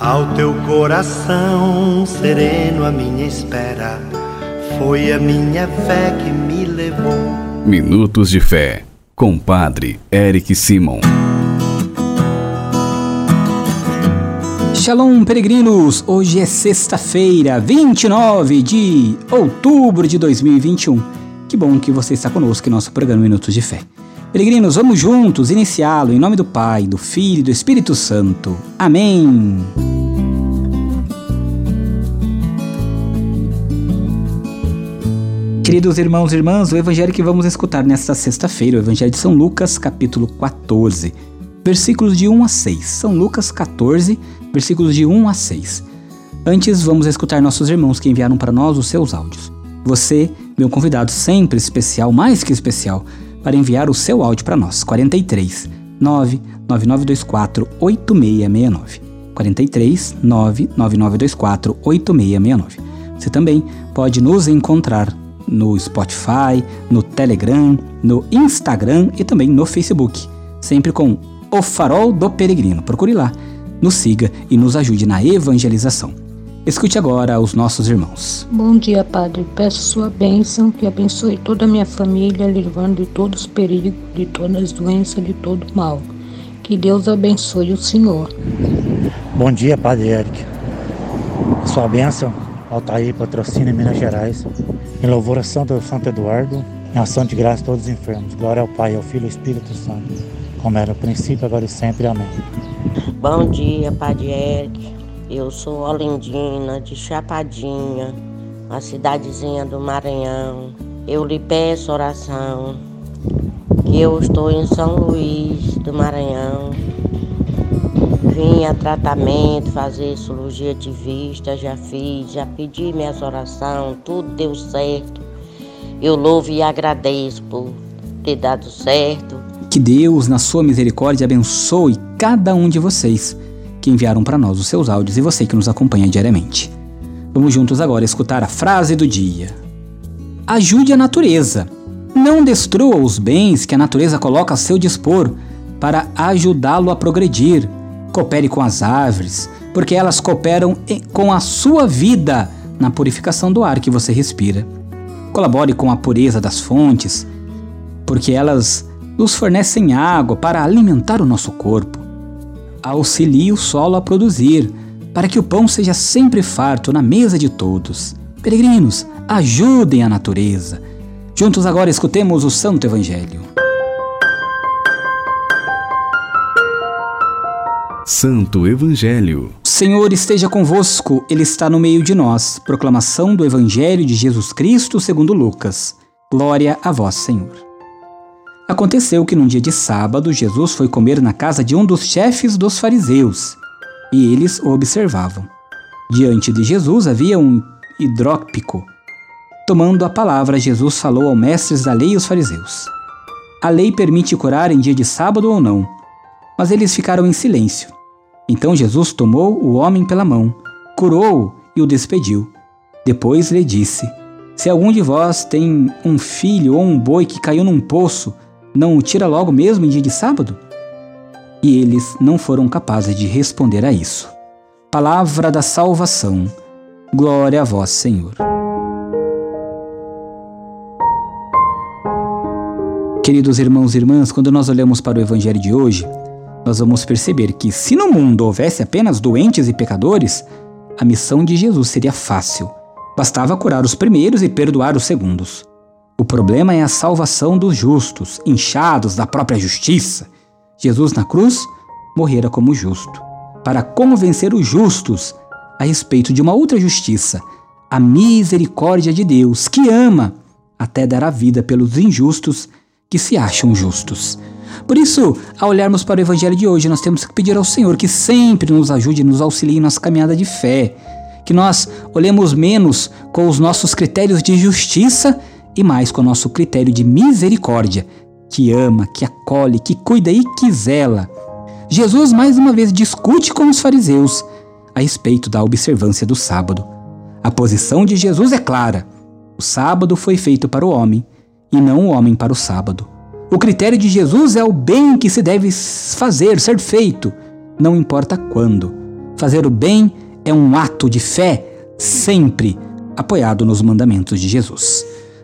Ao teu coração sereno, a minha espera foi a minha fé que me levou. Minutos de Fé, com Padre Eric Simon. Shalom, peregrinos! Hoje é sexta-feira, 29 de outubro de 2021. Que bom que você está conosco em nosso programa Minutos de Fé. Peregrinos, vamos juntos iniciá-lo em nome do Pai, do Filho e do Espírito Santo. Amém. Queridos irmãos e irmãs, o evangelho que vamos escutar nesta sexta-feira, o evangelho de São Lucas, capítulo 14, versículos de 1 a 6. São Lucas 14, versículos de 1 a 6. Antes, vamos escutar nossos irmãos que enviaram para nós os seus áudios. Você, meu convidado sempre especial, mais que especial, para enviar o seu áudio para nós. 43 99924 8669. 43 99924 8669. Você também pode nos encontrar no Spotify, no Telegram, no Instagram e também no Facebook, sempre com O Farol do Peregrino. Procure lá, nos siga e nos ajude na evangelização. Escute agora os nossos irmãos. Bom dia, Padre. Peço sua bênção, que abençoe toda a minha família, livrando de todos os perigos, de todas as doenças, de todo o mal. Que Deus abençoe o Senhor. Bom dia, Padre Eric. Sua bênção, Altair, patrocínio Minas Gerais. Em louvor a Santo, Santo Eduardo, em ação de graça a todos os enfermos. Glória ao Pai, ao Filho e ao Espírito Santo, como era no princípio, agora e sempre. Amém. Bom dia, Padre Eric. Eu sou Olindina, de Chapadinha, uma cidadezinha do Maranhão. Eu lhe peço oração, que eu estou em São Luís do Maranhão. Vim a tratamento, fazer cirurgia de vista, já fiz, já pedi minhas orações, tudo deu certo. Eu louvo e agradeço por ter dado certo. Que Deus, na sua misericórdia, abençoe cada um de vocês que enviaram para nós os seus áudios e você que nos acompanha diariamente. Vamos juntos agora escutar a frase do dia. Ajude a natureza. Não destrua os bens que a natureza coloca a seu dispor para ajudá-lo a progredir. Coopere com as árvores, porque elas cooperam com a sua vida na purificação do ar que você respira. Colabore com a pureza das fontes, porque elas nos fornecem água para alimentar o nosso corpo auxilie o solo a produzir, para que o pão seja sempre farto na mesa de todos. Peregrinos, ajudem a natureza. Juntos agora escutemos o Santo Evangelho. Santo Evangelho. Senhor esteja convosco, Ele está no meio de nós. Proclamação do Evangelho de Jesus Cristo segundo Lucas. Glória a vós, Senhor. Aconteceu que num dia de sábado, Jesus foi comer na casa de um dos chefes dos fariseus, e eles o observavam. Diante de Jesus havia um hidrópico. Tomando a palavra, Jesus falou aos mestres da lei e aos fariseus. A lei permite curar em dia de sábado ou não, mas eles ficaram em silêncio. Então Jesus tomou o homem pela mão, curou-o e o despediu. Depois lhe disse: Se algum de vós tem um filho ou um boi que caiu num poço, não o tira logo mesmo em dia de sábado? E eles não foram capazes de responder a isso. Palavra da salvação. Glória a vós, Senhor. Queridos irmãos e irmãs, quando nós olhamos para o Evangelho de hoje, nós vamos perceber que, se no mundo houvesse apenas doentes e pecadores, a missão de Jesus seria fácil. Bastava curar os primeiros e perdoar os segundos. O problema é a salvação dos justos, inchados da própria justiça. Jesus na cruz morrera como justo, para convencer os justos a respeito de uma outra justiça, a misericórdia de Deus, que ama até dar a vida pelos injustos que se acham justos. Por isso, ao olharmos para o Evangelho de hoje, nós temos que pedir ao Senhor que sempre nos ajude e nos auxilie em nossa caminhada de fé, que nós olhemos menos com os nossos critérios de justiça e mais com o nosso critério de misericórdia, que ama, que acolhe, que cuida e que zela. Jesus mais uma vez discute com os fariseus a respeito da observância do sábado. A posição de Jesus é clara: o sábado foi feito para o homem e não o homem para o sábado. O critério de Jesus é o bem que se deve fazer, ser feito, não importa quando. Fazer o bem é um ato de fé sempre apoiado nos mandamentos de Jesus.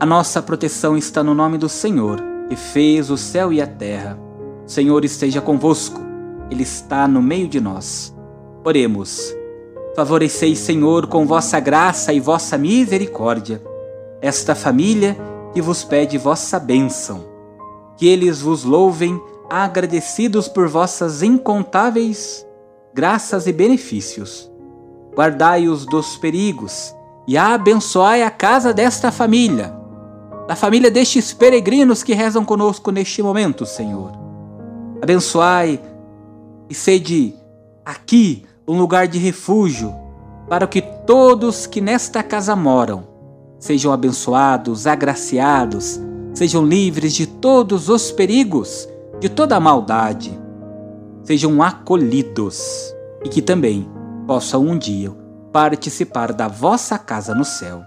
A nossa proteção está no nome do Senhor, que fez o céu e a terra. O Senhor esteja convosco, Ele está no meio de nós. Oremos. Favoreceis, Senhor, com vossa graça e vossa misericórdia, esta família que vos pede vossa bênção. Que eles vos louvem, agradecidos por vossas incontáveis graças e benefícios. Guardai-os dos perigos e abençoai a casa desta família, da família destes peregrinos que rezam conosco neste momento, Senhor. Abençoai e sede aqui um lugar de refúgio, para que todos que nesta casa moram sejam abençoados, agraciados, sejam livres de todos os perigos, de toda a maldade, sejam acolhidos e que também possam um dia participar da vossa casa no céu.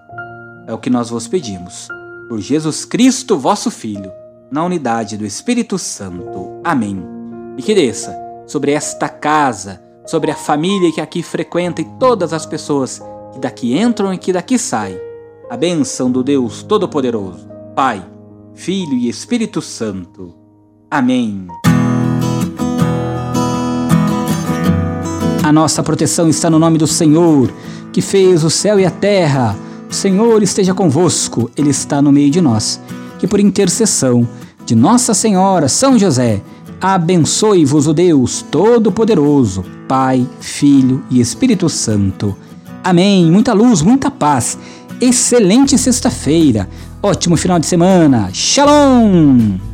É o que nós vos pedimos. Por Jesus Cristo, vosso Filho, na unidade do Espírito Santo. Amém. E que desça sobre esta casa, sobre a família que aqui frequenta e todas as pessoas que daqui entram e que daqui saem. A bênção do Deus Todo-Poderoso, Pai, Filho e Espírito Santo. Amém. A nossa proteção está no nome do Senhor, que fez o céu e a terra. O Senhor esteja convosco, Ele está no meio de nós. Que por intercessão de Nossa Senhora, São José, abençoe-vos o Deus Todo-Poderoso, Pai, Filho e Espírito Santo. Amém. Muita luz, muita paz. Excelente sexta-feira. Ótimo final de semana. Shalom!